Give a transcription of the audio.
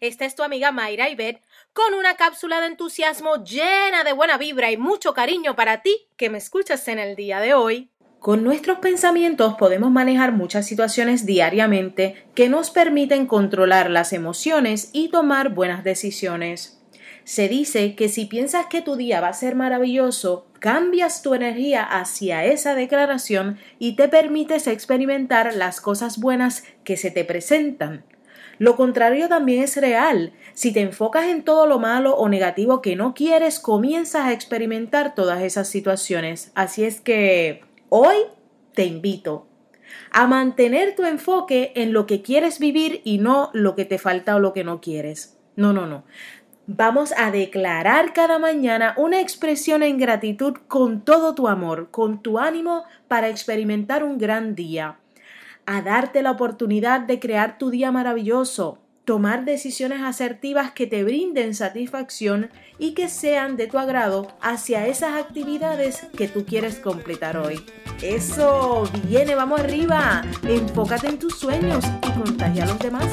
es tu amiga Mayra Ibet con una cápsula de entusiasmo llena de buena vibra y mucho cariño para ti que me escuchas en el día de hoy. Con nuestros pensamientos podemos manejar muchas situaciones diariamente que nos permiten controlar las emociones y tomar buenas decisiones. Se dice que si piensas que tu día va a ser maravilloso, cambias tu energía hacia esa declaración y te permites experimentar las cosas buenas que se te presentan. Lo contrario también es real. Si te enfocas en todo lo malo o negativo que no quieres, comienzas a experimentar todas esas situaciones. Así es que hoy te invito a mantener tu enfoque en lo que quieres vivir y no lo que te falta o lo que no quieres. No, no, no. Vamos a declarar cada mañana una expresión en gratitud con todo tu amor, con tu ánimo para experimentar un gran día. A darte la oportunidad de crear tu día maravilloso, tomar decisiones asertivas que te brinden satisfacción y que sean de tu agrado hacia esas actividades que tú quieres completar hoy. Eso, viene, vamos arriba. Enfócate en tus sueños y contagia a los demás.